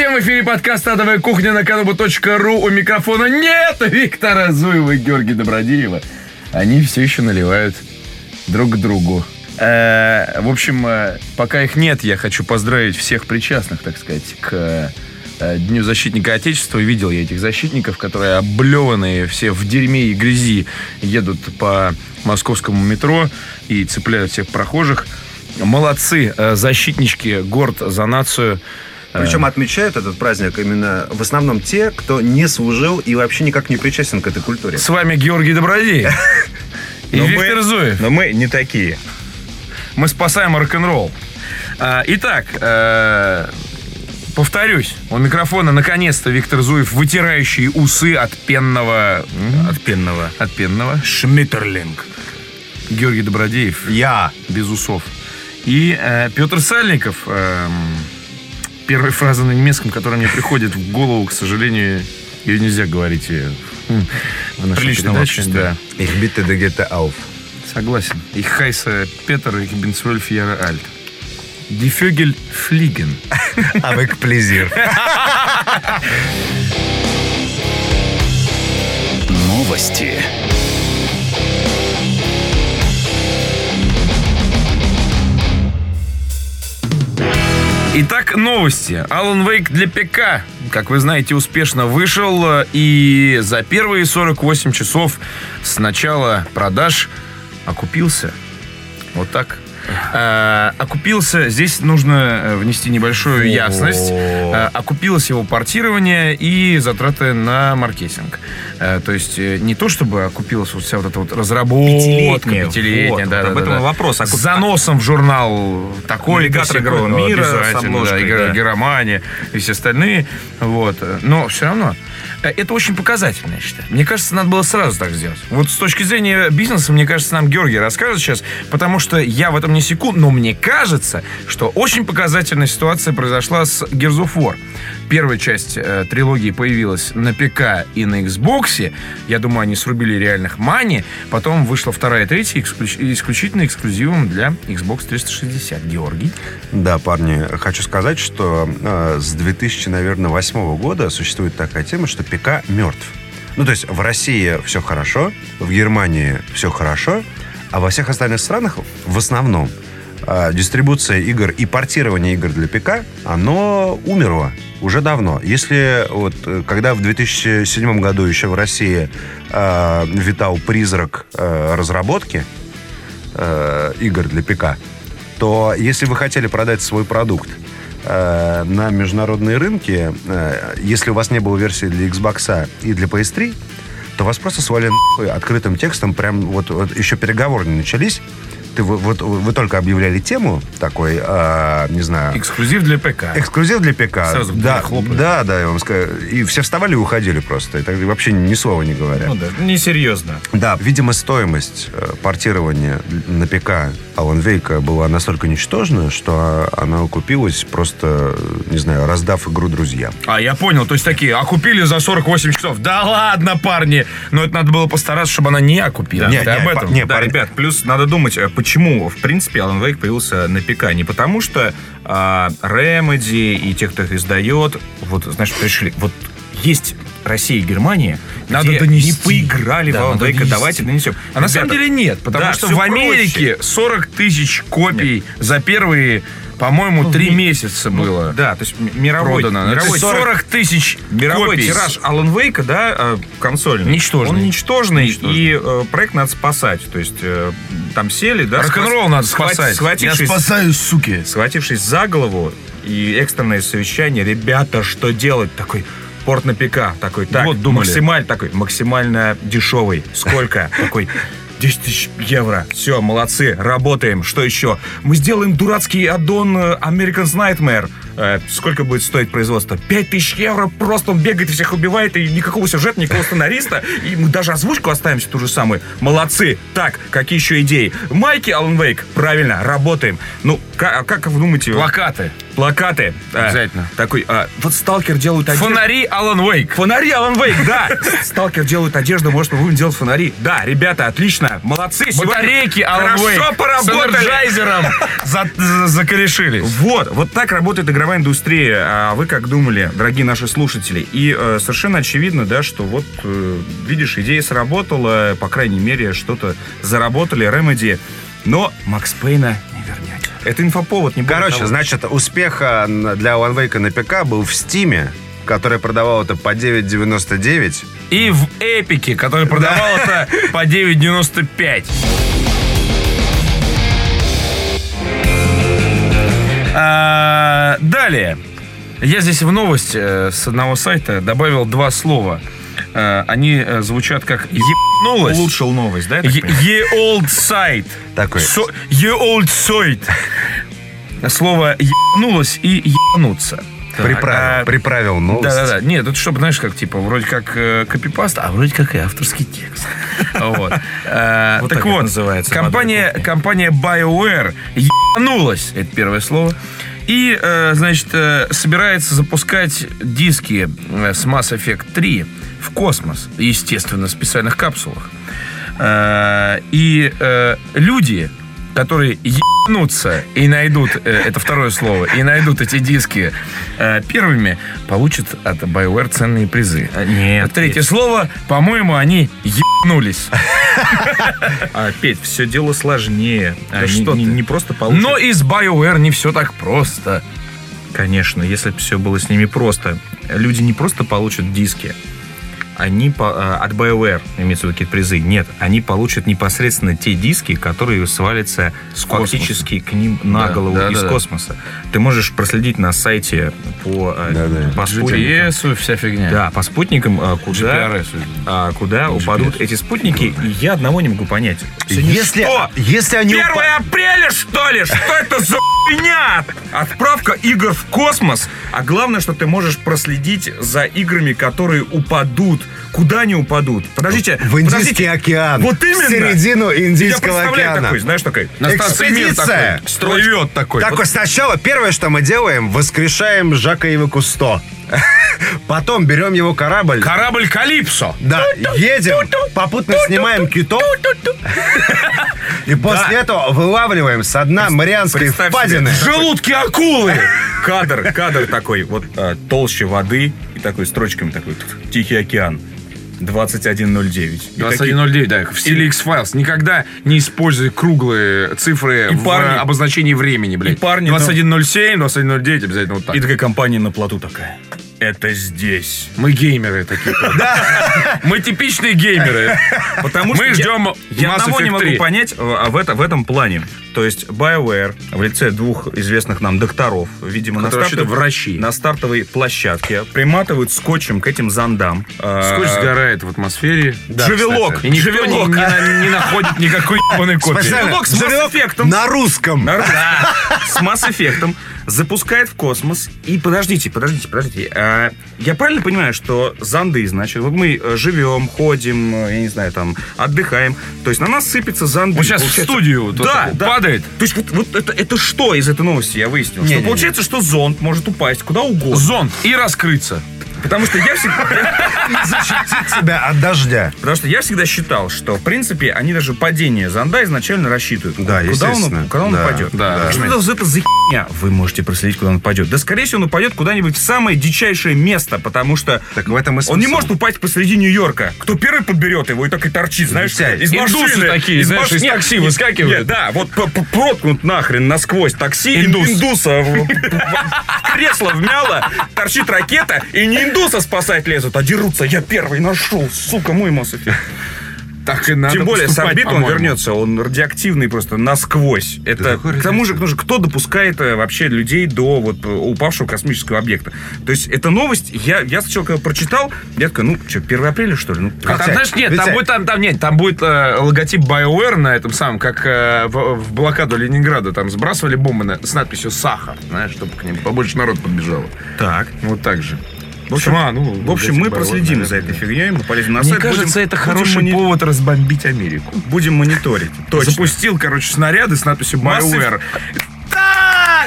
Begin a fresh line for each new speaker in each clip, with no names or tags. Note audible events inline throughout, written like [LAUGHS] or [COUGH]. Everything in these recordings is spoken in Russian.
всем! В эфире подкаст «Адовая кухня» на канобу.ру. У микрофона нет Виктора Зуева и Георгия Добродеева. Они все еще наливают друг другу. Э, в общем, э, пока их нет, я хочу поздравить всех причастных, так сказать, к э, Дню защитника Отечества. Видел я этих защитников, которые облеванные все в дерьме и грязи едут по московскому метро и цепляют всех прохожих. Молодцы, защитнички, горд за нацию.
Причем отмечают этот праздник именно в основном те, кто не служил и вообще никак не причастен к этой культуре.
С вами Георгий Добродеев [LAUGHS] и
Но
Виктор
мы-
Зуев.
Но мы не такие.
Мы спасаем рок-н-ролл. А, Итак, э, повторюсь, у микрофона наконец-то Виктор Зуев, вытирающий усы от пенного...
От пенного.
От пенного.
Шмиттерлинг.
Георгий Добродеев,
Я.
без усов. И э, Петр Сальников. эм, первая фраза на немецком, которая мне приходит в голову, к сожалению, ее нельзя говорить э, м, в нашей
Приличном
передаче. Да.
Ich bitte de Gette auf.
Согласен. Ich heiße Peter, ich bin 12 Jahre alt. Die Vögel fliegen. [LAUGHS]
Avec plaisir. [LAUGHS]
Новости.
Итак, новости. Alan Wake для ПК, как вы знаете, успешно вышел. э, И за первые 48 часов с начала продаж окупился. Вот так. Э, окупился, здесь нужно э, внести небольшую ясность. Э, окупилось его портирование и затраты на маркетинг. То есть не то, чтобы окупилась вот вся вот эта вот разработка.
Пятилетняя, вот,
да,
вот
да,
об этом
да.
вопрос.
С
Окуп-
заносом в журнал такой
Навигатор игрового мира с
да,
да.
Геромания и все остальные. Вот. Но все равно это очень показательно, я считаю. Мне кажется, надо было сразу так сделать. Вот с точки зрения бизнеса, мне кажется, нам Георгий расскажет сейчас, потому что я в этом не секу, но мне кажется, что очень показательная ситуация произошла с Gears of War. Первая часть э, трилогии появилась на ПК и на Xbox. Я думаю, они срубили реальных мани. Потом вышла вторая и третья исключ- исключительно эксклюзивом для Xbox 360. Георгий.
Да, парни, хочу сказать, что э, с 2000, наверное, восьмого года существует такая тема, что ПК мертв. Ну, то есть в России все хорошо, в Германии все хорошо, а во всех остальных странах в основном э, дистрибуция игр и портирование игр для ПК, оно умерло уже давно. Если вот, э, когда в 2007 году еще в России э, витал призрак э, разработки э, игр для ПК, то если вы хотели продать свой продукт э, на международные рынки, э, если у вас не было версии для Xbox и для PS3, то вас просто свалили нахуй открытым текстом, прям вот, вот еще переговоры не начались, ты, вот, вы только объявляли тему такой, э, не знаю,
Эксклюзив для ПК.
эксклюзив для ПК.
Сразу
да,
хлопают.
да, да, я вам скажу. И все вставали и уходили просто. И так вообще ни слова не говоря.
Ну да, несерьезно.
Да, видимо, стоимость э, портирования на ПК Alan Wake была настолько ничтожна, что она окупилась просто, не знаю, раздав игру друзьям.
А, я понял. То есть такие, окупили за 48 часов. Да ладно, парни. Но это надо было постараться, чтобы она не окупилась.
Не,
Ты
не,
об этом.
не,
Да,
парень-
ребят, плюс надо думать, э, почему, в принципе, Alan Wake появился на ПК. Не потому что а, Remedy и те, кто их издает, вот, знаешь, решили, вот есть Россия и Германия,
Надо донести.
не поиграли
Да,
в Alan Wake,
донести.
давайте донесем.
А на самом
Ребята,
деле нет, потому
да,
что в Америке 40 тысяч копий за первые, по-моему, три
ми-
месяца было
Да, то есть мировой,
продано.
Мировой
40 тысяч
Мировой
копий.
тираж Alan Wake, да, э, консольный.
Ничтожный.
Он ничтожный,
Ничтожный.
и э, проект надо спасать. То есть э, там сели, да.
Рок-н-ролл надо спасать. Я спасаю, суки.
схватившись за голову и экстренное совещание, ребята, что делать? Такой порт на ПК. Такой, так,
Вот думали.
максималь, такой, максимально дешевый. Сколько? [LAUGHS] Такой, 10 тысяч евро. Все, молодцы, работаем. Что еще? Мы сделаем дурацкий аддон э, American's Nightmare. Э, сколько будет стоить производство? 5 тысяч евро. Просто он бегает и всех убивает, и никакого сюжета, никакого сценариста. И мы даже озвучку оставим ту же самую. Молодцы. Так, какие еще идеи? Майки Alan Wake. Правильно, работаем. Ну, как, как вы думаете?
Плакаты.
Плакаты. А,
Обязательно.
такой, а, вот Сталкер делают одежду.
Фонари Алан Уэйк.
Фонари Alan Wake, да. Сталкер делают одежду, может, мы будем делать фонари. Да, ребята, отлично, молодцы.
Батарейки Алан Уэйк.
Хорошо
С
поработали.
за- закорешились.
Вот, вот так работает игровая игровая индустрия, а вы как думали, дорогие наши слушатели? И э, совершенно очевидно, да, что вот, э, видишь, идея сработала, по крайней мере, что-то заработали, Remedy, но Макс Пейна не вернете. Это инфоповод, не
Короче,
того.
значит, успех а, н- для One Wake на ПК был в Стиме, который продавал это по 9.99.
И в Эпике, который продавал это [LAUGHS] по 9,95. А, далее. Я здесь в новость э, с одного сайта добавил два слова. Э, они э, звучат как «ебнулась».
улучшил новость, да?
Е- old site.
Такой.
Ye old site. Слово ебнулось и ебнуться.
Приправил,
а,
приправил новость.
Да-да-да. Нет, это чтобы, знаешь, как, типа, вроде как э, копипаст, а вроде как и авторский текст. [LAUGHS] Вот. Так вот,
называется,
компания BioWare ебанулась, это первое слово, и, э, значит, э, собирается запускать диски э, с Mass Effect 3 в космос, естественно, в специальных капсулах. И люди, которые ебнутся и найдут, э, это второе слово, и найдут эти диски э, первыми, получат от BioWare ценные призы.
А, Нет.
Третье слово, по-моему, они ебнулись. [LAUGHS]
А, Петь, все дело сложнее. А, не,
что
не- не просто получится.
Но и с BioWare не все так просто.
Конечно, если бы все было с ними просто. Люди не просто получат диски, они по- а, от BioWare, виду какие-то призы, нет, они получат непосредственно те диски, которые свалятся
космоса.
фактически к ним на
Да,
голову
да,
из
да, да.
космоса. Ты можешь проследить на сайте по, а,
Да, да.
по спутникам.
GPS, вся фигня.
Да, по спутникам, куда,
GPRS.
а, куда
GPS.
упадут эти спутники, и я одного не могу понять. Сегодня
Если,
что?
если они...
1
упа-
апреля, что ли? Что это за хуйня? Отправка игр в космос. А главное, что ты можешь проследить за играми, которые упадут. Куда они упадут? Подождите.
В Индийский
подождите.
океан.
Вот именно.
В середину
Я
Индийского
представляю
океана.
такой, знаешь, такой.
Экспедиция.
такой, Плывет такой.
Такой сначала первое, что мы делаем, воскрешаем Жака Ива Кусто. [LAUGHS] Потом берем его корабль.
Корабль Калипсо.
Да, едем, попутно снимаем китов. [LAUGHS] И после этого вылавливаем с дна Марианской впадины.
Желудки акулы.
Кадр, кадр такой, вот а, толще воды и такой строчками такой Тихий океан. 2109. И такие-
2109, да, в стиле X-Files. Никогда не используй круглые цифры
И
в
парни-
обозначении времени, блядь.
И парни, ну-
2107, 2109, обязательно вот так.
И такая компания на плоту такая. Это здесь.
Мы геймеры такие. Да. Мы типичные геймеры.
Потому
Мы
что
ждем
я, одного не
Effect
могу
3.
понять а, в, это, в этом плане. То есть BioWare в лице двух известных нам докторов, видимо, на, стартов-
врачи.
на стартовой площадке приматывают скотчем к этим зондам. А,
Скотч сгорает в атмосфере.
Джавелок.
И никто не,
Джавелок.
не на- не находит никакой ебаной копии.
Джавелок с Mass Effect'ом.
На русском.
Нар- С Mass Effect запускает в космос. И подождите, подождите, подождите. А, я правильно понимаю, что зонды, значит, вот мы э, живем, ходим, э, я не знаю, там, отдыхаем. То есть на нас сыпятся зонды.
Вот сейчас в
Получается-
студию вот
да, да.
падает.
То есть вот, вот это, это что из этой новости я выяснил? что
Не-не-не.
получается, что зонд может упасть куда угодно.
Зонд и раскрыться.
Потому что я всегда...
Защитить себя от дождя.
Потому что я всегда считал, что, в принципе, они даже падение зонда изначально рассчитывают.
Да,
куда он,
естественно.
куда он
Да,
упадет.
да.
Что это, за- это за херня? Вы можете проследить, куда он упадет. Да, скорее всего, он упадет куда-нибудь в самое дичайшее место, потому что
Так в этом и
он не
смысл.
может упасть посреди Нью-Йорка. Кто первый подберет его и так и торчит, знаешь,
Витя,
из
индусы
машины.
такие, знаешь,
маш-
из такси
нет,
выскакивают.
нет, Да, вот проткнут нахрен насквозь такси,
Индус.
индуса кресло вмяло, торчит ракета, и не индуса спасать лезут, а дерутся. Я первый нашел, сука, мой Mass Effect.
Так и надо
Тем более с орбиты он вернется, он радиоактивный просто насквозь. Это к тому же, кто допускает э, вообще людей до вот э, упавшего космического объекта. То есть эта новость, я, я сначала когда прочитал, я такой, ну что, 1 апреля что ли? Ну,
А там, знаешь, нет, там будет, там, там, нет, там будет э, логотип BioWare на этом самом, как э, в, в блокаду Ленинграда, там сбрасывали бомбы на- с надписью «Сахар», знаешь, чтобы к ним побольше народ подбежало.
так.
Вот так же.
В общем,
а, ну,
в общем мы проследим за этой фигней, мы полезем на
Мне
сайт.
кажется,
будем-
это
будем
хороший
мони-
повод разбомбить Америку.
Будем мониторить. Точно.
Запустил, короче, снаряды с надписью BioWare.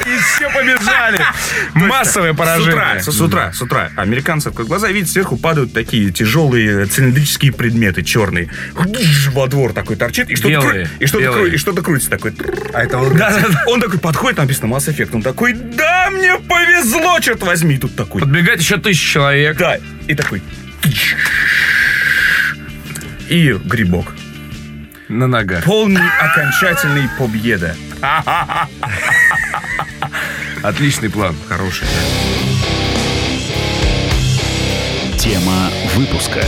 И все побежали. [LAUGHS] Массовое
С утра,
поражение.
с, утра, с утра. Американцы открыли глаза, видят, сверху падают такие тяжелые цилиндрические предметы, черные. Во двор такой торчит, и что-то, кру- и что-то,
белые.
кру- и что-то крутится такой.
А это он...
Да, да, да.
Он такой подходит, написано Mass Effect, он такой, да, мне повезло, черт возьми, и тут такой.
Подбегает еще тысяча человек.
Да, и такой. И грибок.
На ногах.
Полный окончательный победа. [LAUGHS]
Отличный план.
Хороший.
Тема выпуска.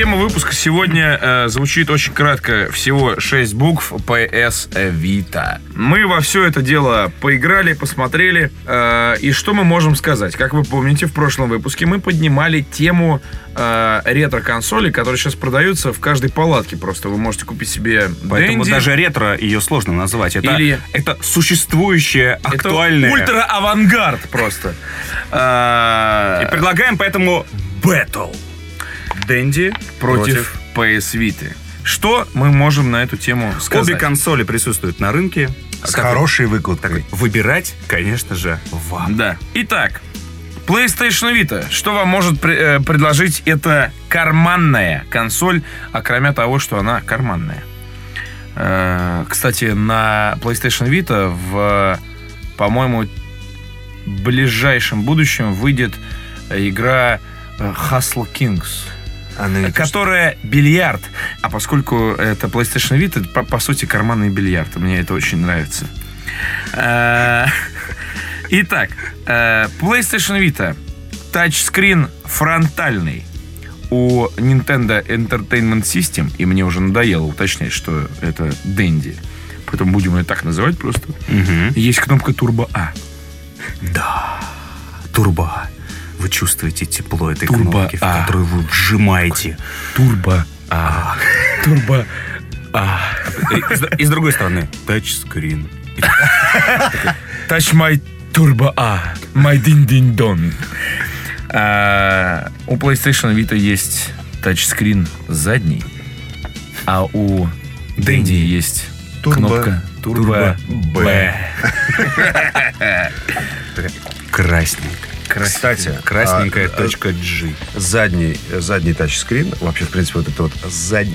Тема выпуска сегодня э, звучит очень кратко. Всего 6 букв PS Vita. Мы во все это дело поиграли, посмотрели. э, и что мы можем сказать? Как вы помните, в прошлом выпуске мы поднимали тему э, ретро-консолей, которые сейчас продаются в каждой палатке. Просто вы можете купить себе
Поэтому
Dendy.
даже ретро ее сложно назвать. Это,
Или-
это существующее,
Это
актуальное.
ультра-авангард просто. Э,
И предлагаем поэтому Battle. Дэнди
против PS Vita. Что мы можем на эту тему сказать?
Обе консоли присутствуют на рынке.
С хорошей выкладкой.
Выбирать, конечно же, вам.
Да. Итак, PlayStation Vita. Что вам может пре- э, предложить эта карманная консоль, а кроме того, что она карманная? Э, Кстати, на PlayStation Vita в, по-моему, ближайшем будущем выйдет игра э, Hustle Kings.
Она-
Которая бильярд. А поскольку это PlayStation Vita, это, по, по сути, карманный бильярд. Мне это очень нравится. Э, [LAUGHS] Итак, э, PlayStation Vita. Тачскрин фронтальный. У Nintendo Entertainment System, и мне уже надоело уточнять, что это Dendy, поэтому будем ее так называть просто, есть кнопка Turbo А.
Турбо. Вы чувствуете тепло этой
Турбо
кнопки, в
А.
которую вы вжимаете.
Turbo А. Turbo
И, с- и с другой стороны, тачскрин.
Touch my turbo A, my ding ding dong. А, у PlayStation Vita есть тачскрин задний, а у Dendy есть
Turbo-
кнопка
Turbo
Turbo
B.
B. [LAUGHS]
Красненькая.
Кстати,
Красненькая
а,
точка G.
задний, задний тачскрин, вообще, в принципе, вот это вот задний,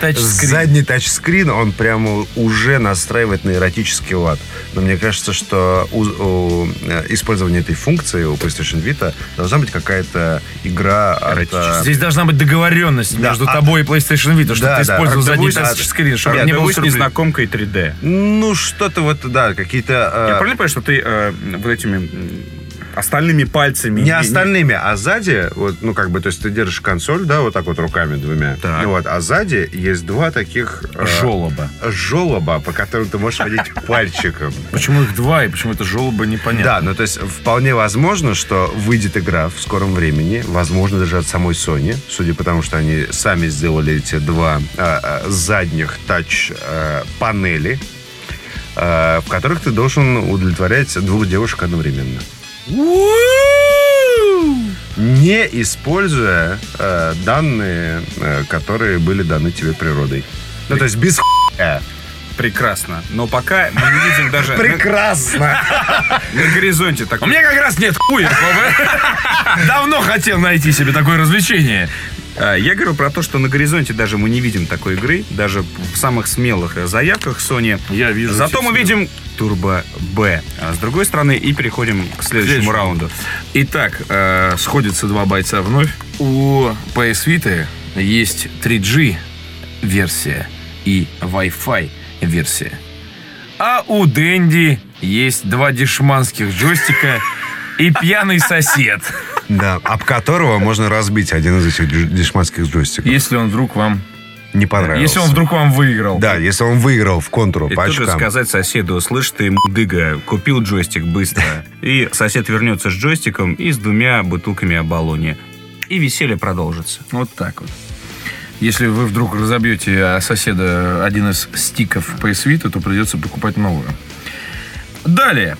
тачскрин.
задний тачскрин, он прямо уже настраивает на эротический лад. Но мне кажется, что у, у, э, использование этой функции у PlayStation Vita должна быть какая-то игра от, э,
Здесь должна быть договоренность
Да,
между
а-
тобой и PlayStation Vita, что
Да,
ты
да.
использовал задний
будешь-
тачскрин, чтобы
Нет,
не сюрприза.
незнакомкой 3D.
Ну, что-то вот, да, какие-то... э,
Я правильно понимаю, что ты э, вот этими остальными пальцами...
Не остальными, а сзади, вот, ну, как бы, то есть ты держишь консоль, да, вот так вот руками двумя.
Так.
Ну, вот, а сзади есть два таких... э,
Жолоба.
По которым ты можешь водить [LAUGHS] пальчиком.
Почему их два и почему это жолоба, непонятно.
Да, ну то есть вполне возможно, что выйдет игра в скором времени, возможно даже от самой Sony, судя по тому, что они сами сделали эти два а, а, задних тач-панели, в которых ты должен удовлетворять двух девушек одновременно. Не используя э, данные, э, которые были даны тебе природой. Ну, то есть без хуя.
Прекрасно. Но пока мы не видим даже
Прекрасно!
на горизонте
У
такой...
меня как раз нет хуя. [LAUGHS] Давно хотел найти себе такое развлечение.
А, Я говорю про то, что на горизонте даже мы не видим такой игры, даже в самых смелых заявках Sony.
Я вижу.
Зато мы видим Turbo B. А с другой стороны, и переходим к следующему
Следующему.
раунду.
Итак, э, сходятся два бойца вновь. У PS Vita есть 3G версия и Wi-Fi версия. А у Дэнди есть два дешманских джойстика и пьяный сосед.
Да, об которого можно разбить один из этих дешманских джойстиков.
Если он вдруг вам...
Не понравился.
Если он вдруг вам выиграл.
Да, если он выиграл в контуру
И
по
тут же
очкам.
сказать соседу, слышь ты, мудыга, купил джойстик быстро. [LAUGHS] И сосед вернется с джойстиком и с двумя бутылками оболони. И веселье продолжится.
Вот так вот. Если вы вдруг разобьете о соседа один из стиков PS Vita, то придется покупать новую. Далее.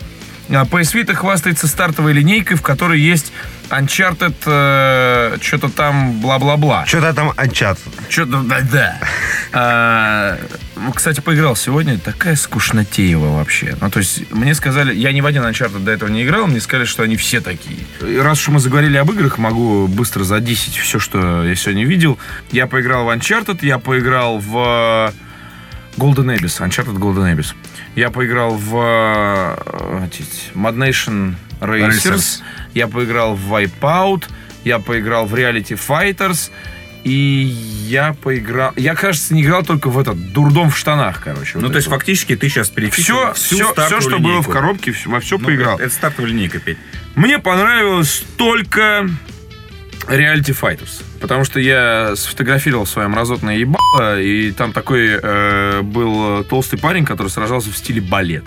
А, PS Vita хвастается стартовой линейкой, в которой есть Uncharted, что-то там бла-бла-бла.
Что-то там анчат.
Что-то, да-да. [LAUGHS] А, ну, кстати, поиграл сегодня. Такая скучнотеева вообще. Ну, то есть, мне сказали... Я ни в один Uncharted до этого не играл. Мне сказали, что они все такие. И раз уж мы заговорили об играх, могу быстро задисить все, что я сегодня видел. Я поиграл в Uncharted, я поиграл в Golden Abyss. Uncharted Golden Abyss. Я поиграл в э, эти, Mad Nation Racers.
Racers.
Я поиграл в Wipeout. Я поиграл в Reality Fighters. И я поиграл... Я, кажется, не играл только в этот дурдом в штанах, короче.
Ну, то есть, фактически, ты сейчас перечислил
все, все, все, что было в
линейку.
коробке, во все
Ну,
поиграл.
Это, это стартовая линейка, Петь.
Мне понравилось только Reality Fighters. Потому что я сфотографировал свое мразотное ебало, и там такой э, был толстый парень, который сражался в стиле балет.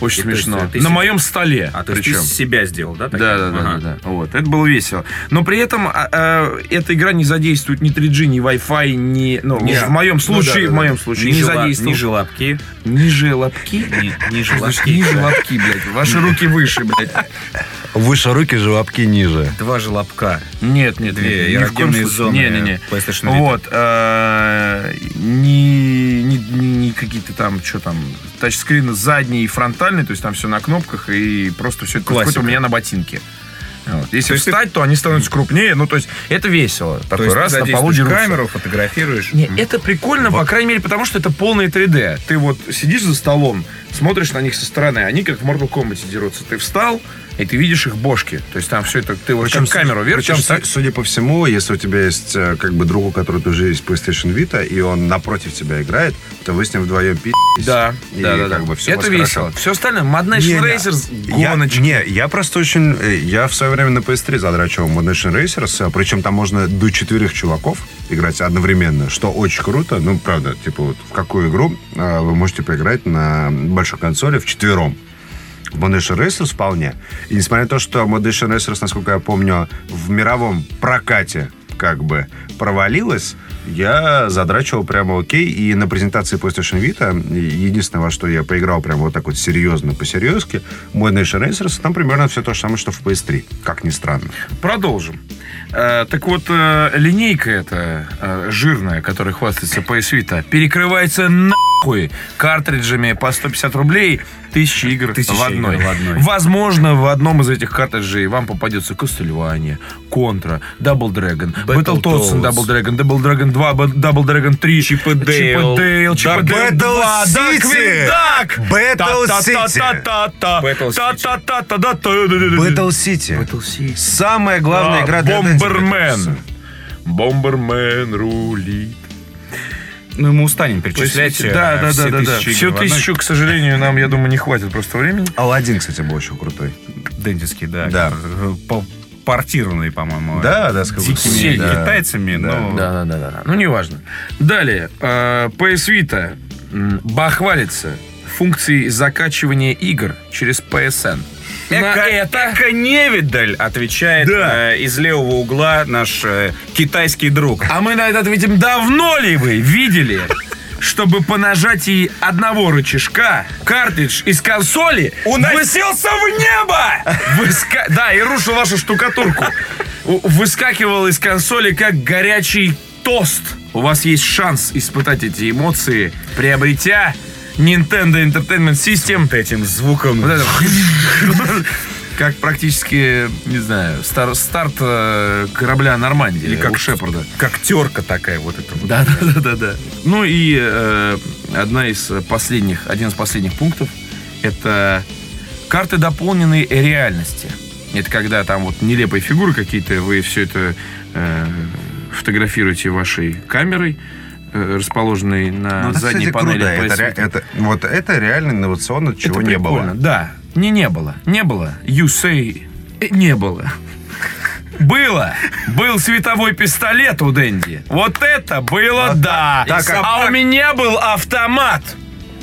Очень
И то есть,
смешно.
э, ты
На
себе-
моем столе.
А, то есть ты
причем.
себя сделал, да?
Да, да, да, да, да. Вот, это было весело. Но при этом а, а, эта игра не задействует ни 3G, ни Wi-Fi, ни. Ну,
Не,
в моем
ну
случае,
да, да,
в моем
да.
случае, не
Ниже ла-
задействует.
Ниже лапки? Ни- Ниже
Значит,
лапки.
Ниже лапки, блядь. Ваши руки выше, блядь.
Выше руки, желобки ниже.
Два же лапка.
Нет, нет,
Две
нет. ни в коем
эрогенные
случае.
зоны
Не, не, не. Вот. э, Не, какие-то там, что там, тачскрины задний и фронтальный, то есть там все на кнопках, и просто все это у меня на ботинке. Вот. Если
То есть ты-
встать, то они становятся крупнее. Ну, то есть это весело.
То
Такой
есть
раз на полу дерутся.
камеру, фотографируешь.
Не, это прикольно, по крайней мере, потому что это полное 3D. Ты вот сидишь за столом, смотришь на них со стороны, они как в Mortal Kombat дерутся. Ты встал, и ты видишь их бошки. То есть там все это, ты вот как камеру вертишь,
причем,
так?
су- судя по всему, если у тебя есть э, как бы друг, у которого тоже есть PlayStation Vita, и он напротив тебя играет, то вы с ним вдвоем пи***тесь,
Да,
и
да, да, да.
как бы все
это весело.
хорошо.
Все остальное, Mad Nation. Racers,
Я,
гоночки.
не, я просто очень... э, Я в свое время на PS3 задрачивал Mad Nation Racers, а, причем там можно до четверых чуваков играть одновременно, что очень круто. Ну, правда, типа вот в какую игру а, вы можете поиграть на большой консоли в четвером. Nation Racers вполне. И несмотря на то, что Nation Racers, насколько я помню, в мировом прокате как бы провалилась, я задрачивал прямо окей. И на презентации PlayStation Vita единственное, во что я поиграл прямо вот так вот серьезно, по-серьезки, Mad Nation Racers, там примерно все то же самое, что в PS3. Как ни странно.
Продолжим. Э, так вот, э, линейка эта э, жирная, которая хвастается PS Vita, перекрывается нахуй картриджами по 150 рублей, тысячи игр,
тысячи
в, одной.
игр в одной.
Возможно, в одном из этих картриджей вам попадется Castlevania, Contra, Double Dragon,
Battletoads,
Battle Double Dragon, Double Dragon 2, Double Dragon 3,
Chip
and Dale, Chip
and
Dale,
Battle City, Battle
City,
Battle City,
Battle City.
Самая главная игра для
Бомбермен. Бомбермен рулит.
Ну, мы устанем перечислять э,
Да, да,
все
да, да, да.
тысячи
Все
игр в одной.
тысячу, к сожалению, нам, я думаю, не хватит просто времени.
Алладин, кстати, был очень крутой.
Дентистский, да.
Да.
по- Портированный, по-моему.
Да, да, с
Дикими
да.
китайцами, но...
Да, да, да, да, да. Ну, неважно. Далее. э, PS Vita бахвалится функцией закачивания игр через PSN. На
Эко,
это
Эко-невидаль, отвечает
Да.
э, из левого угла наш э, китайский друг.
А мы на это ответим, давно ли вы видели, чтобы по нажатии одного рычажка картридж из консоли
Уносился в небо!
выска- Да, и рушил вашу штукатурку. Выскакивал из консоли как горячий тост. У вас есть шанс испытать эти эмоции, приобретя Nintendo Entertainment System.
Вот этим звуком.
Вот это. Как практически, не знаю, стар- старт э, корабля Нормандии
Или как
Шепарда.
Как терка такая вот эта. вот.
Да, да, да, да, да. Ну и э, одна из последних, один из последних пунктов это карты дополненной реальности. Это когда там вот нелепые фигуры какие-то, вы все это э, фотографируете вашей камерой, э, расположенной на
Ну, это,
задней
кстати,
панели.
круто. Это, это- вот это реально инновационно, чего
Это
не
прикольно,
было.
Да, не не было, не было. You say э, не было. Было. Был световой пистолет у Дэнди. Вот это было, да.
так,
а
а-
у меня был автомат.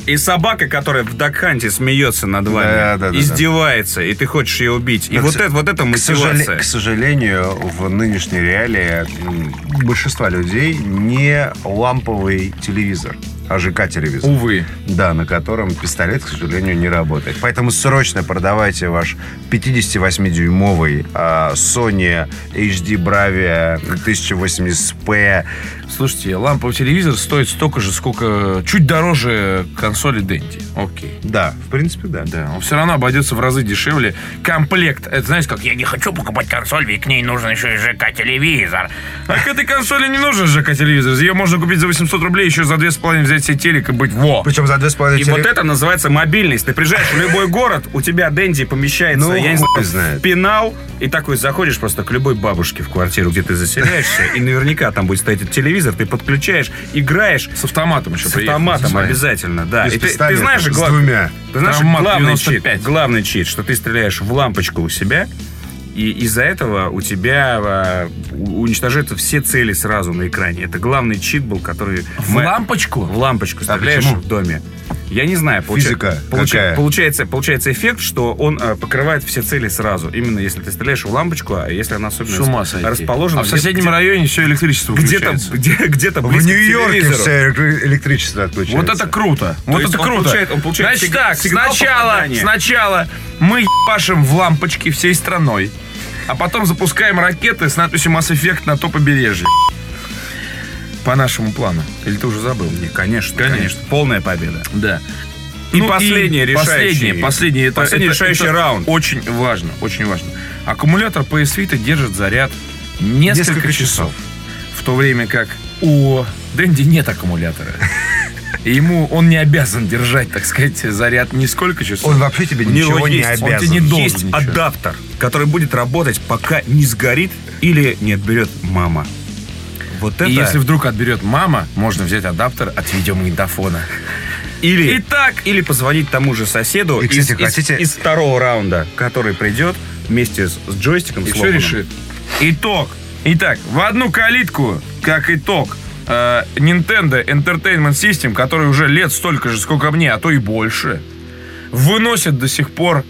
И собака, которая в Дакханте смеется над вами,
Да, да, да,
издевается, и ты хочешь ее убить. И
Да,
вот
к-
это, вот это
К, сожале-
мотивация.
к сожалению, в нынешней реалии большинства людей не ламповый телевизор. АЖК-телевизор.
Увы.
Да, на котором пистолет, к сожалению, не работает. Поэтому срочно продавайте ваш 58-дюймовый а, Sony HD Bravia 1080p.
Слушайте, ламповый телевизор стоит столько же, сколько... Чуть дороже консоли Dendy. Окей.
Да, в принципе, да.
Да, он все равно обойдется в разы дешевле. Комплект, это знаете, как я не хочу покупать консоль, ведь к ней нужен еще и ЖК-телевизор. А к этой консоли не нужен ЖК-телевизор. Ее можно купить за 800 рублей, еще за 2,5 взять себе телек и быть во.
Причем за 2,5
И вот это называется мобильность. Ты приезжаешь в любой город, у тебя Дэнди помещается,
Ну,
я не знаю,
знает.
пенал, и такой заходишь просто к любой бабушке в квартиру, где ты заселяешься, и наверняка там будет стоять этот телевизор, ты подключаешь, играешь
С автоматом еще
с автоматом обязательно, да. И ты, ты знаешь, же
с
гла-
двумя.
ты знаешь, главный
95.
чит, главный чит, что ты стреляешь в лампочку у себя, и из-за этого у тебя а, уничтожаются все цели сразу на экране. Это главный чит был, который...
В
мы-
лампочку?
в лампочку
А
стреляешь
почему?
в доме. Я не знаю. получа-
Физика
получа-
какая?
Получается, получается эффект, что он э, покрывает все цели сразу. Именно если ты стреляешь в лампочку, а если она особенно
С ума сойти.
расположена
А в соседнем
где-
районе все электричество
где-то где, где-то
В Нью-Йорке все электри- электричество отключается.
Вот это круто. вот
есть
это
он
круто.
получает- он получает
Значит так, сначала,
попадания.
сначала мы ебашим в лампочки всей страной, а потом запускаем ракеты с надписью Mass Effect на то побережье. По нашему плану. Или ты уже забыл?
Не, конечно,
Конечно.
конечно, Полная победа.
Да.
И последний решающий-
Последний, последний, это,
последний
это-
решающий
это
раунд.
Очень важно, очень важно. Аккумулятор PS Vita держит заряд несколько,
Несколько
часов.
часов.
В то время как у Дэнди нет аккумулятора. И ему он не обязан держать, так сказать, заряд нисколько часов.
Он вообще тебе
У
ничего не
есть- он
обязан.
тебе не должен
Есть
ничего.
адаптер, который будет работать, пока не сгорит или не отберет мама. Вот это...
И если вдруг отберет мама, можно взять адаптер от видеомагнитофона.
Или, Итак, или позвонить тому же соседу
И, кстати,
из, из-
хотите-
из второго раунда, который придет вместе с, с джойстиком.
И все решит. Итог. Итак, в одну калитку, как итог, э, Nintendo Entertainment System, который уже лет столько же, сколько мне, а то и больше, выносит до сих пор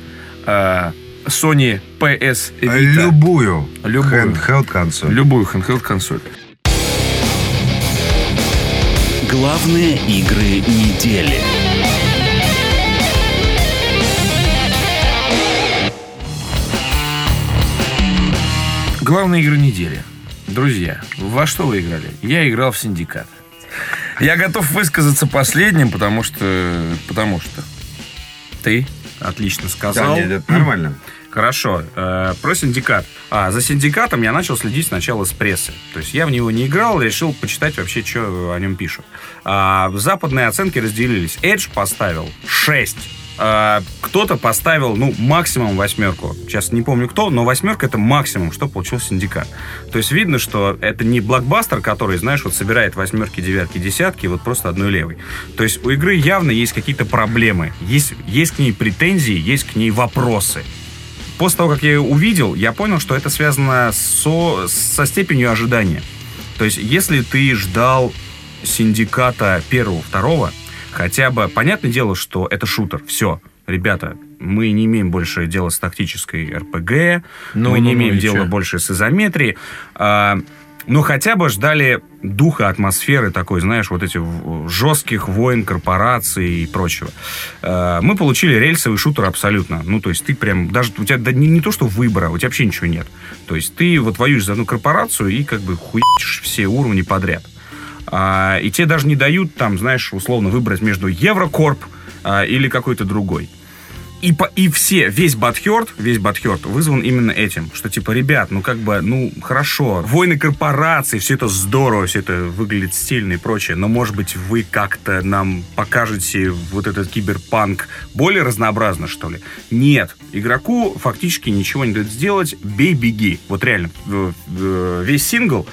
э, Sony PS Vita.
Любую.
Любую.
Handheld консоль.
Любую handheld консоль.
Главные игры недели.
Главные игры недели. Друзья, во что вы играли? Я играл в Синдикат. Я готов высказаться последним, потому что... Потому что... Ты?
Отлично
Да,
сказал.
нет, это нормально. [CLEARS THROAT]
Хорошо. Э, про синдикат. А, за синдикатом я начал следить сначала с прессы. То есть я в него не играл, решил почитать вообще, что о нем пишут. А, западные оценки разделились. Edge поставил 6. А, кто-то поставил, ну, максимум восьмерку. Сейчас не помню кто, но восьмерка это максимум, что получил синдикат. То есть видно, что это не блокбастер, который, знаешь, вот собирает восьмерки, девятки, десятки, вот просто одной левой. То есть у игры явно есть какие-то проблемы. Есть, есть к ней претензии, есть к ней вопросы. После того, как я ее увидел, я понял, что это связано со, со степенью ожидания. То есть, если ты ждал синдиката первого, второго, хотя бы, понятное дело, что это шутер, все, ребята, мы не имеем больше дела с тактической РПГ,
Ну,
мы
ну,
не
ну,
имеем
и
дела
чё?
больше с изометрией, а, но хотя бы ждали духа, атмосферы такой, знаешь, вот этих жестких войн, корпораций и прочего. А, Мы получили рельсовый шутер абсолютно. Ну, то есть ты прям, даже у тебя да, не, не то, что выбора, у тебя вообще ничего нет. То есть ты вот воюешь за одну корпорацию и как бы хуячишь все уровни подряд. А, и тебе даже не дают там, знаешь, условно выбрать между Еврокорп а, или какой-то другой. И, по, и все, весь Батхерт, весь Батхерт вызван именно этим, что типа, ребят, ну как бы, ну хорошо, войны корпораций, все это здорово, все это выглядит стильно и прочее, но может быть вы как-то нам покажете вот этот киберпанк более разнообразно, что ли? Нет, игроку фактически ничего не дает сделать, бей, беги. Вот реально, в- весь сингл,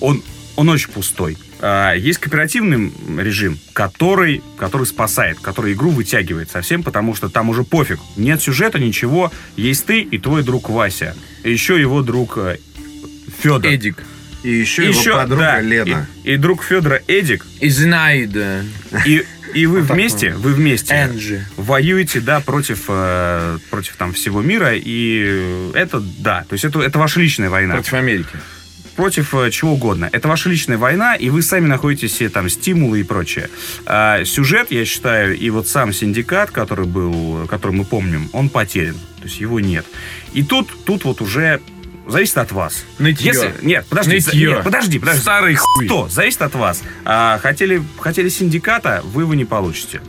он, он очень пустой. А, Есть кооперативный режим, который, который спасает, который игру вытягивает совсем, потому что там уже пофиг. Нет сюжета, ничего. Есть ты и твой друг Вася. И еще его друг Федор.
Эдик.
И еще, его подруга Лена.
И, и друг Федора Эдик.
И Зинаида.
И, и вы вместе, вы вместе
Энджи.
воюете, да, против, э, против там всего мира. И это, да, то есть это, это ваша личная война.
Против Америки.
Против э, чего угодно. Это ваша личная война, и вы сами находите себе там стимулы и прочее. А сюжет, я считаю, и вот сам синдикат, который был, который мы помним, он потерян. То есть его нет. И тут, тут вот уже зависит от вас.
Нытье.
Если, нет, подожди,
Нытье.
нет, подожди, подожди.
Старый хуй.
Что? Зависит от вас. А, хотели, хотели синдиката, вы его не получите.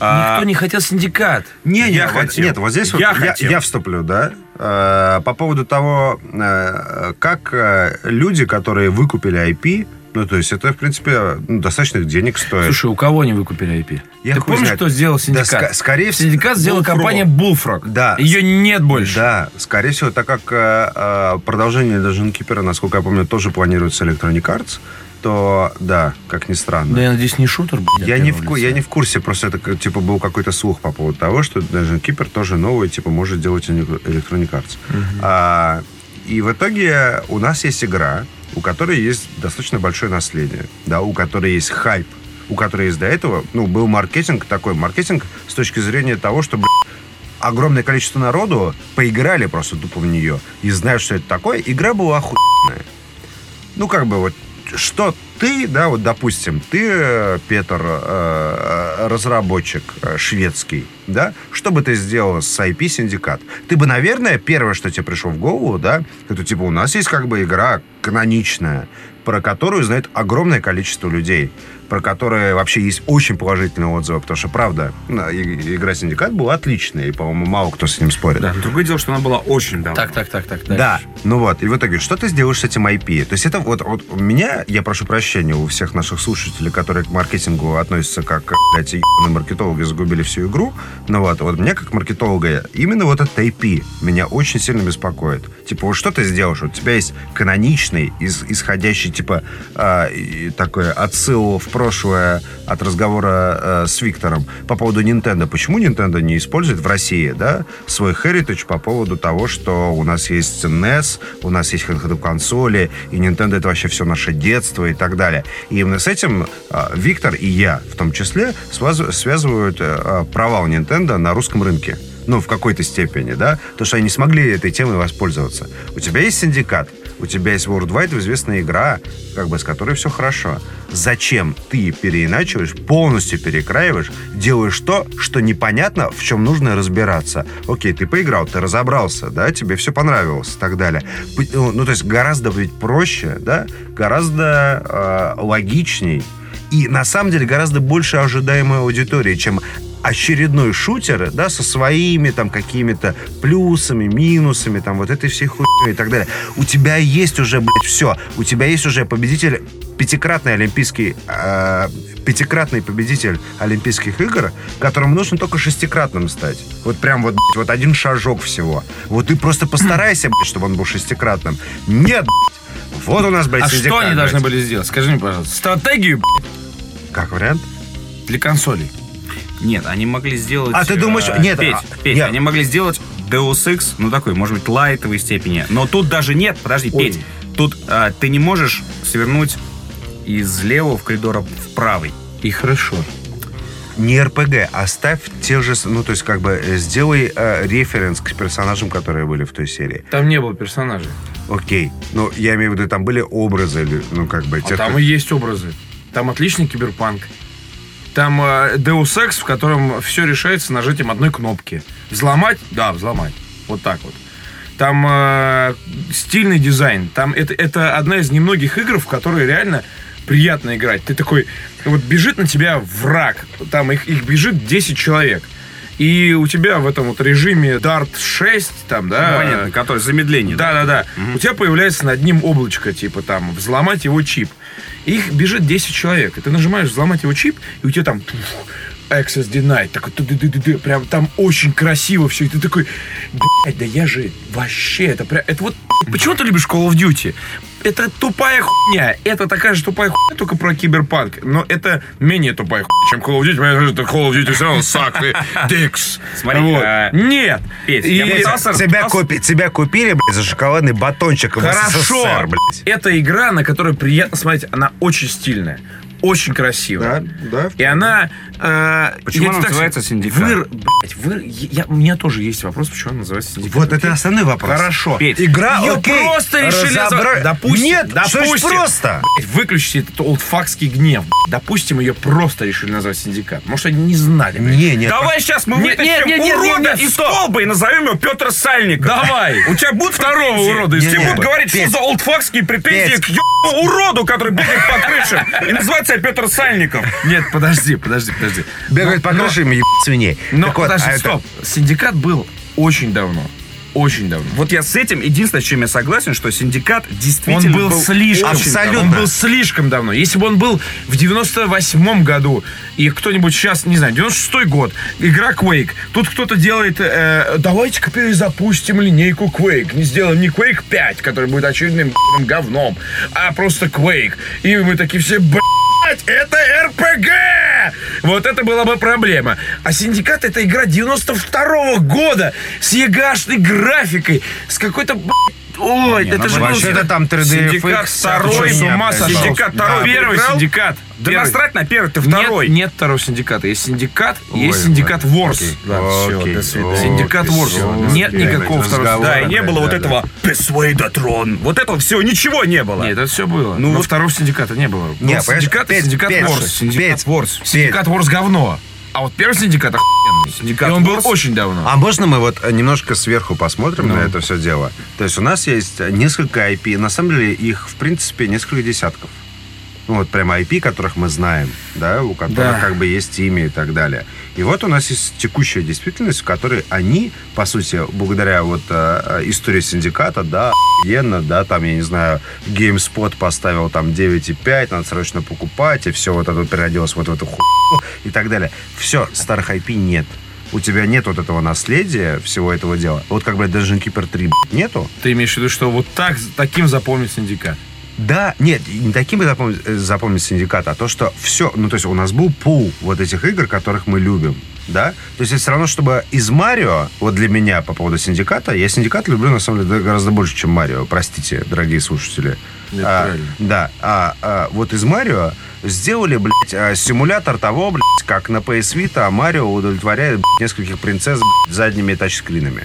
А,
Никто не хотел синдикат.
Не, не,
Я
вот-
хотел.
нет, вот здесь вот
Я
я,
хотел.
я вступлю, да, Э, по поводу того, э, как э, люди, которые выкупили IP, ну, то есть это, в принципе, ну, достаточно денег стоит.
Слушай, у кого они выкупили IP?
Я
Ты помнишь,
знает.
кто сделал
Да,
синдикат?
ска- скорее всего,
Синдикат сделала
Bullfrog.
компания Bullfrog.
Да.
Ее нет больше.
Да, скорее всего, так как э, э, продолжение Dungeon Keeper, насколько я помню, тоже планируется Electronic Arts, то да, как ни странно.
Да я надеюсь, не шутер, блядь,
Я не, в,
лица.
я не в курсе, просто это типа был какой-то слух по поводу того, что Dungeon Keeper тоже новый, типа может делать Electronic Arts. А, и в итоге у нас есть игра, у которой есть достаточно большое наследие, да, у которой есть хайп, у которой есть до этого, ну, был маркетинг такой, маркетинг с точки зрения того, что, блядь, огромное количество народу поиграли просто тупо в нее и знают, что это такое. Игра была охуенная. Ну, как бы вот, что ты, да, вот, допустим, ты, э, Петр, э, э, разработчик шведский, да, что бы ты сделал с IP Синдикат? Ты бы, наверное, первое, что тебе пришло в голову, да, это типа у нас есть как бы игра каноничная, про которую знает огромное количество людей, про которые вообще есть очень положительные отзывы, потому что, правда, игра Синдикат была отличная, и, по-моему, мало кто с ним спорит.
да, другое дело, что она была очень давно.
Так, так, так, так.
Да,
дальше.
ну вот, и в итоге, что ты сделаешь с этим IP? То есть это вот, вот у меня, я прошу прощения у всех наших слушателей, которые к маркетингу относятся как, блядь, ебаные маркетологи загубили всю игру, ну вот, вот меня как маркетолога, именно вот этот IP меня очень сильно беспокоит. Типа, вот что ты сделаешь? У тебя есть каноничный, из- исходящий, типа, и такой отсыл в прошлое от разговора э, с Виктором по поводу Nintendo. Почему Nintendo не использует в России, да, свой heritage по поводу того, что у нас есть NES, у нас есть консоли, и Nintendo это вообще все наше детство и так далее. И именно с этим э, Виктор и я, в том числе, связывают э, провал Nintendo на русском рынке. Ну, в какой-то степени, да? То, что они не смогли этой темой воспользоваться. У тебя есть синдикат, у тебя есть Worldwide известная игра, как бы с которой все хорошо. Зачем ты переиначиваешь, полностью перекраиваешь, делаешь то, что непонятно, в чем нужно разбираться? Окей, ты поиграл, ты разобрался, да, тебе все понравилось и так далее. Ну, то есть гораздо ведь проще, да, гораздо э, логичней и на самом деле гораздо больше ожидаемой аудитории, чем очередной шутер, да, со своими там какими-то плюсами, минусами, там вот этой всей хуйней и так далее. У тебя есть уже, блядь, все. У тебя есть уже победитель, пятикратный олимпийский, э, пятикратный победитель Олимпийских игр, которому нужно только шестикратным стать. Вот прям вот, блядь, вот один шажок всего. Вот ты просто постарайся, блядь, чтобы он был шестикратным. Нет, блядь. Вот у нас, блядь,
А что они должны
блядь.
были сделать? Скажи мне, пожалуйста. Стратегию блядь,
Как вариант?
для консолей.
Нет, они могли сделать...
А ты думаешь-
э,
нет,
Петь,
а,
Петь,
нет.
они могли сделать Deus Ex, ну такой, может быть, лайтовой степени. Но тут даже нет, подожди,
Ой.
Петь, тут а, ты не можешь свернуть из левого в коридора в правый.
И хорошо.
не РПГ, оставь те же, ну, то есть, как бы, э, сделай э, референс к персонажам, которые были в той серии.
Там не было персонажей.
Окей. Ну, я имею в виду, там были образы, ну, как бы,
А
тех,
там
кто-
и есть образы. Там отличный киберпанк. Там э, Deus Ex, в котором все решается нажатием одной кнопки. Взломать? Да, взломать. Вот так вот. Там э, стильный дизайн. Там это, это одна из немногих игр, в которые реально приятно играть. Ты такой, вот бежит на тебя враг. Там их, их бежит 10 человек. И у тебя в этом вот режиме Dart 6, там, да,
Понятно, который замедление.
да, да, да. У тебя появляется над ним облачко, типа там, взломать его чип. Их бежит 10 человек. И ты нажимаешь взломать его чип, и у тебя там access denied. Такой, ты-ты-ты-ты, прям там очень красиво все. И ты такой, блядь, да я же вообще, это прям, это вот, почему ты любишь Call of Duty? Это тупая хуйня. Это такая же тупая хуйня, только про киберпанк. Но это менее тупая хуйня, чем Call of Duty. Понимаешь, это Call of Duty все равно сак, ты, [LAUGHS] дикс.
Смотри,
Вот.
а,
Нет.
Петь,
И-
я пытался-
тебя,
пытался-
купи- тебя купили, блядь, за шоколадный батончик в
Хорошо.
СССР, блядь.
Это игра, на которой приятно смотреть. Она очень стильная. Очень красивая.
да.
И она... э,
Почему она
так
называется
скажу,
«Синдикат»?
Выр, блядь, выр- я, у меня тоже есть вопрос, почему она называется синдикат.
Вот это основной вопрос.
Хорошо.
Петь.
Игра,
Её
окей,
просто решили
разобра-
назвать- Допустим,
Нет, что
допустим.
просто?
Блядь, Выключите этот олдфакский гнев. блядь. Допустим, ее просто решили назвать синдикат. Может, они не знали. блядь.
Не, нет.
Давай сейчас мы
Нет, нет,
вытащим
нет, нет,
урода
нет, нет,
из
стоп.
колбы и назовем его Петр Сальников.
Давай.
У тебя будут
Второго урода
не,
будут говорить, что за олдфакские претензии к уроду, который бегает по крышам. И называется себя Петр Сальников.
Нет, подожди, подожди, подожди.
Бегают по крышам и свиней. Вот,
подожди,
а
стоп. Синдикат был очень давно. Очень давно.
Вот я с этим, единственное, с чем я согласен, что синдикат
Он
действительно
был, слишком
Абсолютно.
Он был слишком давно. Если бы он был в 98-м году, и кто-нибудь сейчас, не знаю, 96-й год, игра Quake, тут кто-то делает, э, давайте-ка перезапустим линейку Quake, не сделаем не Quake 5, который будет очередным говном, а просто Quake. И мы такие все, блядь, это РПГ! Вот это была бы проблема. А Синдикат это игра 92-го года с EGA шной графикой, с какой-то, блядь, Ой,
Не,
это
ну,
же был
вообще-то там 3D
Синдикат второй,
это
с ума
хуйня,
сошел.
блядь.
Синдикат
Да.
второй.
Первый синдикат.
Да
Первый.
насрать на первый, ты
Нет,
второй.
Нет, второго синдиката. Есть синдикат, есть
Ой,
синдикат
ладно.
Wars.
Окей.
Всё,
Окей.
Синдикат
всё,
Нет никакого второго.
Да, и не
Да,
было вот
да,
этого Persuadatron. Вот этого всего ничего не было.
Нет, это все было.
Ну
второго синдиката не было. Был
Не, понимаешь,
синдикат синдикат.
Петь,
Синдикат.
Петь.
Синдикат Wars говно. А вот первый синдикат охуенный.
Синдикат
И он был очень давно.
А можно мы вот немножко сверху посмотрим на это все дело? То есть у нас есть несколько IP, на самом деле их, в принципе, несколько десятков. Ну, вот прямо IP, которых мы знаем, да, у которых
Да.
как бы есть имя и так далее. И вот у нас есть текущая действительность, в которой они, по сути, благодаря вот э, э, истории синдиката, да, охуенно, да, там, я не знаю, GameSpot поставил там 9,5, надо срочно покупать, и все вот это вот переоделось вот в эту хуйню и так далее. Все, старых IP нет. У тебя нет вот этого наследия всего этого дела. Вот как, блядь, Dungeon Keeper 3 блядь, нету.
Ты имеешь в виду, что вот так, таким запомнит синдикат?
Да, нет, не таким запомнить, э, запомнить синдикат, а то, что все, ну, то есть у нас был пул вот этих игр, которых мы любим, да? То есть это все равно, чтобы из Марио, вот для меня по поводу синдиката, я синдикат люблю, на самом деле, гораздо больше, чем Марио, простите, дорогие слушатели.
Это
А,
правильно.
да, а, а, вот из Марио сделали, блядь, а, симулятор того, блядь, как на PS Vita Марио удовлетворяет, блядь, нескольких принцесс, блядь, задними тачскринами.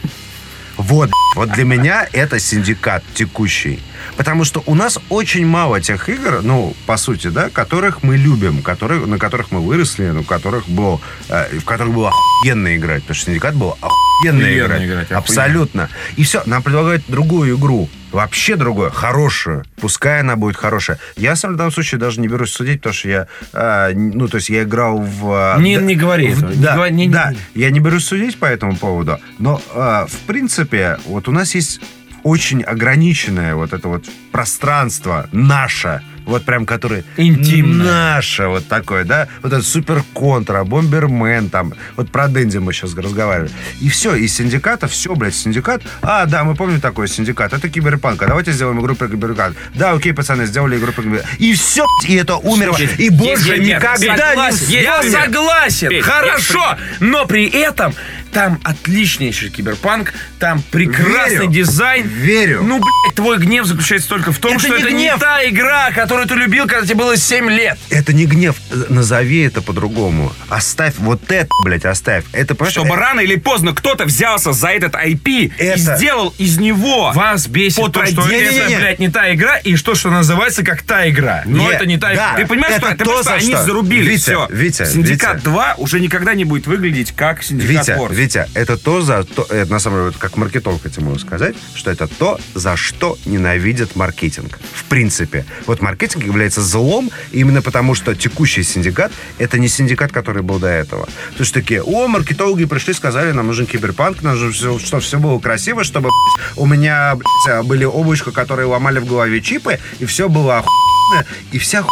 Вот, вот для меня это синдикат текущий. Потому что у нас очень мало тех игр, ну, по сути, да, которых мы любим, которые, на которых мы выросли, на которых был, э, в которых было охуенно играть. Потому что синдикат был охуенно играть.
играть.
Абсолютно. И все, нам предлагают другую игру. Вообще другую, хорошую. Пускай она будет хорошая. Я, сам в данном случае, даже не берусь судить, потому что я, э, ну, то есть я играл в... э,
Не-
да-
не говори
в-
этого, не
да,
говори, не- не-
да, я не берусь судить по этому поводу, но, э, в принципе, вот у нас есть очень ограниченное вот это вот пространство наше, вот прям которое
Интимное.
наше вот такое, да, вот это супер контра, бомбермен там, вот про Дэнди мы сейчас разговаривали. И все, из синдиката, все, блядь, синдикат. А, да, мы помним такой синдикат, это киберпанк, а давайте сделаем игру про киберпанк. Да, окей, пацаны, сделали игру про киберпанк. И все, и это умерло. И
нет,
никогда не
согласен, Я согласен, хорошо, но при этом там отличнейший киберпанк, там прекрасный
Верю.
дизайн.
Верю.
Ну, блядь, твой гнев заключается только в том,
Это
что
не
это
гнев.
не та игра, которую ты любил, когда тебе было 7 лет.
Это не гнев, назови это по-другому. Оставь вот это, блядь, оставь. Это понимаешь,
Чтобы
э,
рано или поздно кто-то взялся за этот IP и
Это-
сделал из него...
Вас бесит
По
то, что
традиции-
это,
Не-не-не.
блядь, не та игра, и что, что называется как та игра. Но
Не,
это не та
да.
игра.
Ты понимаешь,
Это
что, ты
то,
понимаешь, что
за
они
что.
зарубили
Витя,
все.
Витя,
Синдикат
Витя.
2 уже никогда не будет выглядеть как Синдикат
Витя. Витя, это то, за то, это на самом деле, как маркетолог хотел могу сказать, что это то, за что ненавидят маркетинг. В принципе. Вот маркетинг является злом именно потому, что текущий синдикат это не синдикат, который был до этого. То есть такие, о, маркетологи пришли, сказали, нам нужен киберпанк, нам нужно, все, что все было красиво, чтобы у меня блядь, были облачко, которые ломали в голове чипы, и все было охуенно, и вся ху...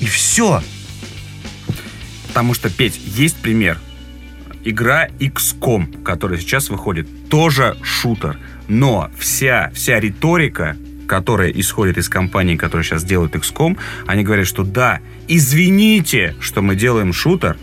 и все.
Потому что, Петь, есть пример. Игра XCOM, которая сейчас выходит, тоже шутер. Но вся, вся риторика, которая исходит из компании, которая сейчас делает XCOM, они говорят, что да, извините, что мы делаем шутер,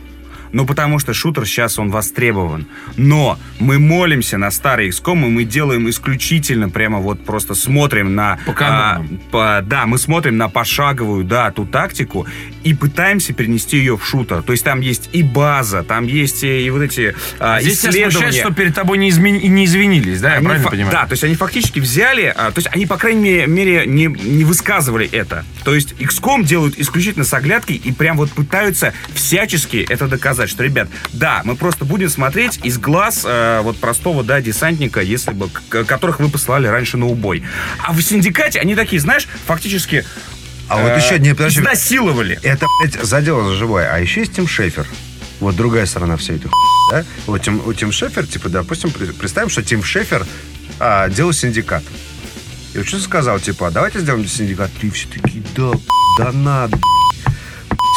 Ну, потому что шутер сейчас он востребован. Но мы молимся на старый XCOM, и мы делаем исключительно прямо вот просто смотрим на...
По канонам.
а, по- да, мы смотрим на пошаговую, да, ту тактику и пытаемся перенести ее в шутер. То есть там есть и база, там есть и, и вот эти а,
Здесь
исследования.
смущает, что перед тобой не, измени- не извинились, да? Я
Они
правильно
фа-
понимаю?
Да, то есть они фактически взяли, а, то есть они, по крайней мере, мере, не, не высказывали это. То есть XCOM делают исключительно с оглядкой и прям вот пытаются всячески это доказать, что, ребят, да, мы просто будем смотреть из глаз э, вот простого, да, десантника, если бы, которых вы послали раньше на убой. А в Синдикате они такие, знаешь, фактически
А вот
э,
еще не подожди.
изнасиловали.
Это, блядь, задело за живое. А еще есть Тим Шефер. Вот другая сторона всей этой да? Вот Тим, у Тим Шефер, типа, допустим, представим, что Тим Шефер а, делал синдикат. И вот что сказал, типа, «А давайте сделаем синдикат. И все такие, да, да надо,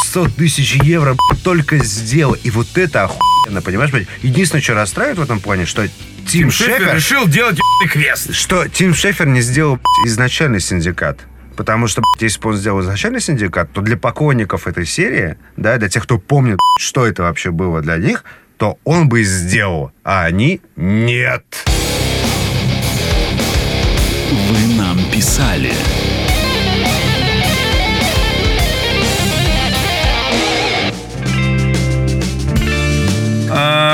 100 тысяч евро только сделал. И вот это охуенно, понимаешь? Единственное, что расстраивает в этом плане, что Тим,
Тим Шефер
Шефер
решил делать крест.
что Тим Шефер не сделал изначальный синдикат. Потому что, если бы он сделал изначальный синдикат, то для поклонников этой серии, да, для тех, кто помнит, что это вообще было для них, то он бы и сделал, а они нет.
Вы нам писали.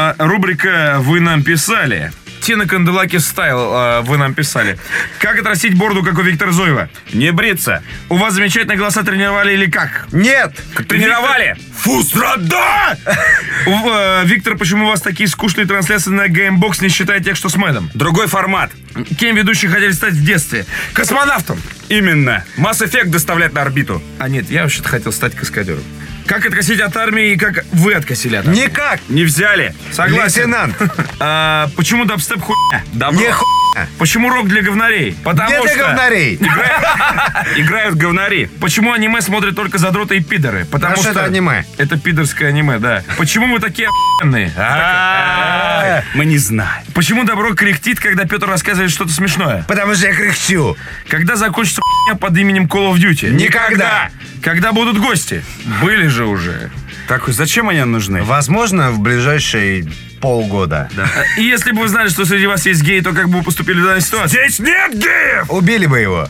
А, рубрика «Вы нам писали». Тина Канделаки style а, «Вы нам писали». Как отрастить бороду, как у Виктора Зуева?
Не бриться.
У вас замечательные голоса тренировали или как?
Нет!
Тренировали.
Фу, страда! [LAUGHS] У, э, Виктор, почему у вас такие скучные трансляции на Геймбокс, не считая тех, что с Мэдом?
Другой формат.
Кем ведущие хотели стать в детстве? Космонавтом!
Именно. Масс эффект доставлять на орбиту.
А нет, я вообще-то хотел стать каскадером. Как откосить от армии и как вы откосили от армии?
Никак!
Не взяли.
Согласен.
Лейтенант! [LAUGHS]
А, почему дабстеп хуйня?
Добро.
Не хуйня!
Почему рок для говнарей? Потому
Не для
что...
говнарей! [LAUGHS]
Играют говнари.
Почему аниме смотрят только задроты и пидоры? Потому
А
что...
что это аниме?
Это пидорское аниме, да. Почему мы такие охуенные? А,
Мы не знаем.
Почему добро кряхтит, когда Петр рассказывает что-то смешное?
Потому что я кряхчу.
Когда закончится хуйня под именем Call of Duty?
Никогда.
Когда будут гости? Были же уже.
Так, зачем они нужны?
Возможно, в ближайшие полгода.
И если бы вы знали, что среди вас есть геи, то как бы вы поступили в данной ситуации?
Здесь нет геев!
Убили бы его.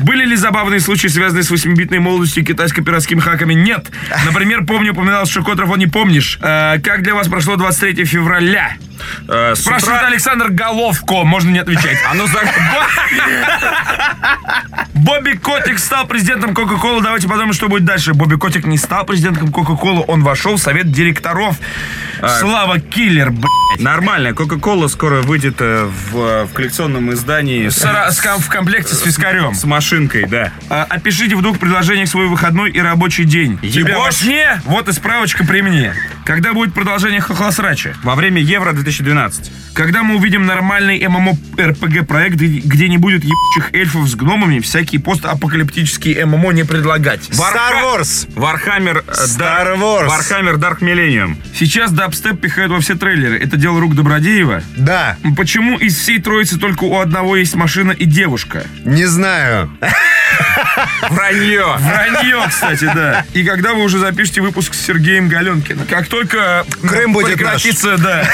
Были ли забавные случаи, связанные с 8-битной молодостью и китайско-пиратскими хаками? Нет. Например, помню, упоминал Шикотров, он не помнишь. Э, как для вас прошло 23 февраля?
Э,
Спрашивает
утра-
Александр Головко, можно не отвечать.
А ну за...
Бобби Котик стал президентом Кока-Колы. Давайте подумаем, что будет дальше. Бобби Котик не стал президентом Кока-Колы, он вошел в совет директоров. Слава Киллер, блядь.
Нормально. Кока-кола скоро выйдет э, в, в коллекционном издании
С с в комплекте с фискарем.
с машинкой, да.
А, Опишите в двух предложениях свой выходной и рабочий день.
Ебошь!
Вот и справочка при мне. Когда будет продолжение Хохлосрача?
Во время Евро 2012.
Когда мы увидим нормальный ММО-РПГ проект, где- не будет ебучих эльфов с гномами, всякие постапокалиптические ММО не предлагать.
Star Wars!
Э,
Star Wars.
Warhammer Dark Millennium.
Сейчас дабстеп пихают во все трейлеры. Это дело рук Добродеева.
Да,
Почему из всей троицы только у одного есть машина и девушка?
не знаю.
Вранье.
Вранье, кстати, да. И когда вы уже запишете выпуск с Сергеем Галенкиным? Как только
Крым будет
прекратится, да.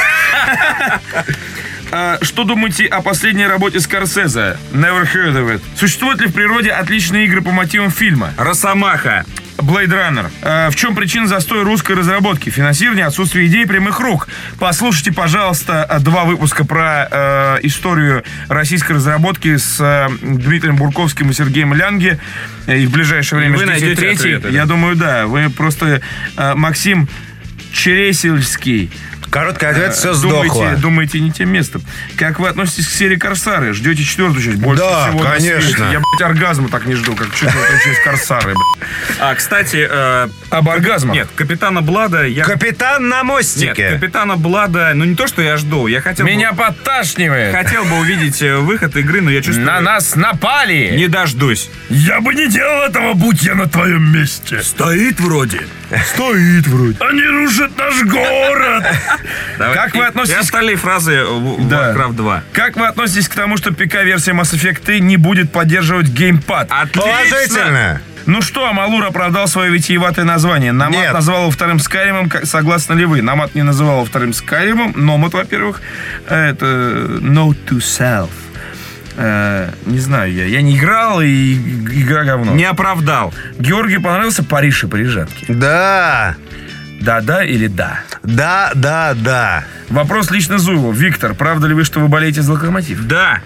А, Что думаете о последней работе Скорсезе? Never heard of it. Существуют ли в природе отличные игры по мотивам фильма?
Росомаха.
Blade Runner. А, в чем причина застоя русской разработки? Финансирование, отсутствие идей, прямых рук. Послушайте, пожалуйста, а, два выпуска про э, историю российской разработки с э, Дмитрием Бурковским и Сергеем Лянге. И в ближайшее время
Вы найдете
третий.
ответы, да.
Я думаю, да. Вы просто э, Максим Чересельский.
Короткий ответ, все
думаете,
сдохло.
думаете не тем местом. Как вы относитесь к серии Корсары? Ждете четвертую часть? Больше
Да,
всего
конечно.
Я, блядь, оргазма так не жду, как четвертую часть Корсары, блядь.
А, кстати, э,
Об оргазмах?
нет, Капитана Блада я...
Капитан на
Нет,
мостике.
Капитана Блада, ну не то, что я жду, я хотел
Меня
бы,
подташнивает.
хотел бы увидеть э, выход игры, но я чувствую...
На нас напали.
Не дождусь.
Я бы не делал этого, будь я на твоем месте.
Стоит вроде.
Стоит вроде. Они рушат наш город.
Давай.
Как вы относитесь
И остальные фразы в в
Да.
Warcraft 2.
Как вы относитесь к тому, что ПК-версия Mass Effect 3 не будет поддерживать геймпад?
Отлично!
Ну что, Амалур оправдал свое витиеватое название. Намат
Нет.
назвал его вторым Скайримом. Как- Согласны ли вы? Намат не называл его вторым Скайримом. Номат, во-первых, это Note to Self. Э, не знаю я. Я не играл, и игра говно.
Не оправдал.
Георгию понравился Париж и парижатки.
Да,
Да-да или да?
да, да, да.
Вопрос лично Зуеву. Виктор, правда ли вы, что вы болеете за локомотив?
Да.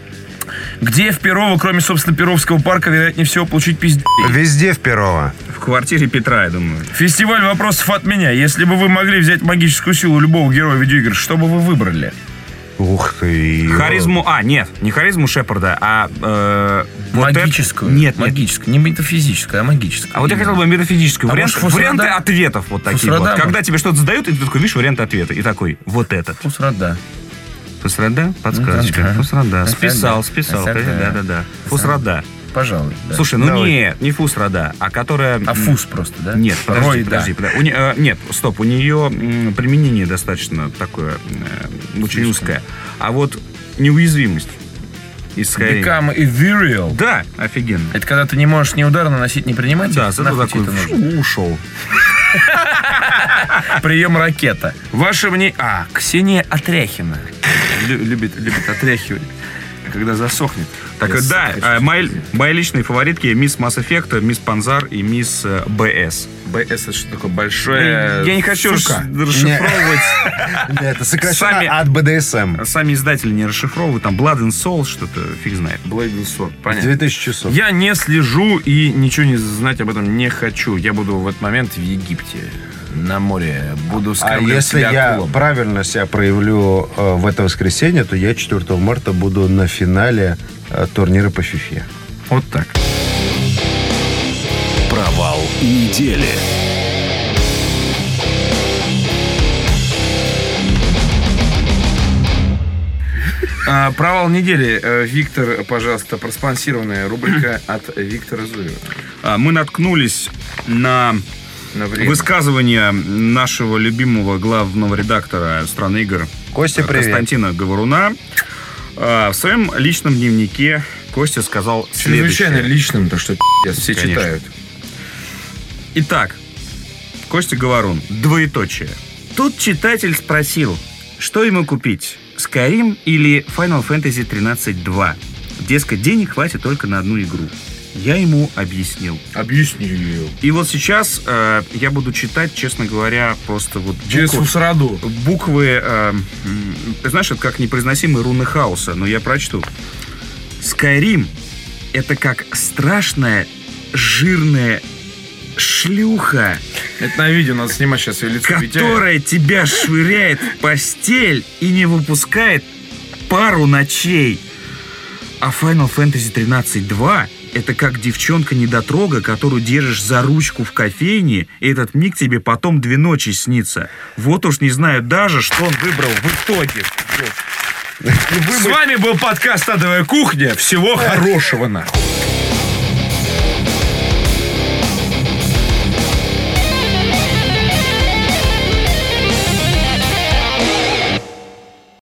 Где в Перово, кроме, собственно, Перовского парка, вероятнее всего, получить пиздец?
Везде в Перово.
В квартире Петра, я думаю.
Фестиваль вопросов от меня. Если бы вы могли взять магическую силу любого героя видеоигр, что бы вы выбрали?
Ух ты.
Харизму... А, нет, не харизму Шепарда, а... э, вот это-
магическую.
Нет, нет.
магическую. Не метафизическую, а магическую.
А вот я хотел бы метафизическую.
А
Вариант-
может, Фусрада?
варианты ответов вот такие
Фусрада,
вот. Когда тебе что-то задают, и ты такой, видишь, варианты ответа. И такой, вот этот.
Фусрада.
Фусрада? Подсказочка.
да.
Фусрада. Списал,
Да,
списал.
да.
Да-да-да. Фусрада.
Пожалуй. да.
Слушай, ну
Давай.
нет, не Фусрада, а которая...
А фус просто, да?
Нет, подожди,
Рой, да.
подожди, подожди. У не- э, нет, стоп, у нее м, применение достаточно такое, э, очень узкое. А вот неуязвимость из Skyrim.
Become ethereal.
Да, офигенно.
Это когда ты не можешь ни удар наносить, ни принимать.
Да, зато такой фу, ушел. [LAUGHS]
Прием ракета. Ваше мнение... А, Ксения Отряхина. Лю- Любит, любит отряхивать, когда засохнет.
Так,
Я
да, э, мои, мои личные фаворитки мисс Масс Эффекта, мисс Панзар и мисс э, БС.
БС это что такое? Большое...
Я не хочу
сука.
рас- расшифровывать. [LAUGHS]
Это сокращенно от БДСМ.
Сами издатели не расшифровывают. Там Blood and Soul, что-то фиг знает.
Blade and Sword, понятно.
2000 часов.
Я не слежу и ничего не знать об этом не хочу. Я буду в этот момент в Египте, на море. Буду
А если я
акулам.
правильно себя проявлю э, в это воскресенье, то я 4 марта буду на финале э, турнира по фифе.
Вот так.
Провал недели.
А, провал недели. Э, Виктор, пожалуйста, проспонсированная рубрика от Виктора Зуева.
А, Мы наткнулись на
На время.
высказывание нашего любимого главного редактора страны игр
Костя, привет.
Константина Говоруна. А, В своем личном дневнике Костя сказал
Чрезвычайно
следующее.
личным, то, что пи***ц, все
Конечно.
читают.
Итак, Костя Говорун, двоеточие. Тут читатель спросил, что ему купить, Skyrim или Final Fantasy 13.2? Дескать, денег хватит только на одну игру. Я ему объяснил.
Объясни ее.
И вот сейчас э, я буду читать, честно говоря, просто вот
Через
буквы-
фусраду.
буквы, э, знаешь, это как непроизносимые руны хаоса, но я прочту. Skyrim — это как страшная жирная шлюха,
Это на видео надо снимать сейчас ее лицо Витяя.
которая тебя швыряет в постель и не выпускает пару ночей. А Final Fantasy 13.2 это как девчонка-недотрога, которую держишь за ручку в кофейне, и этот миг тебе потом две ночи снится. Вот уж не знаю даже, что он выбрал в итоге.
С вами был подкаст «Адовая кухня». Всего хорошего, нахуй.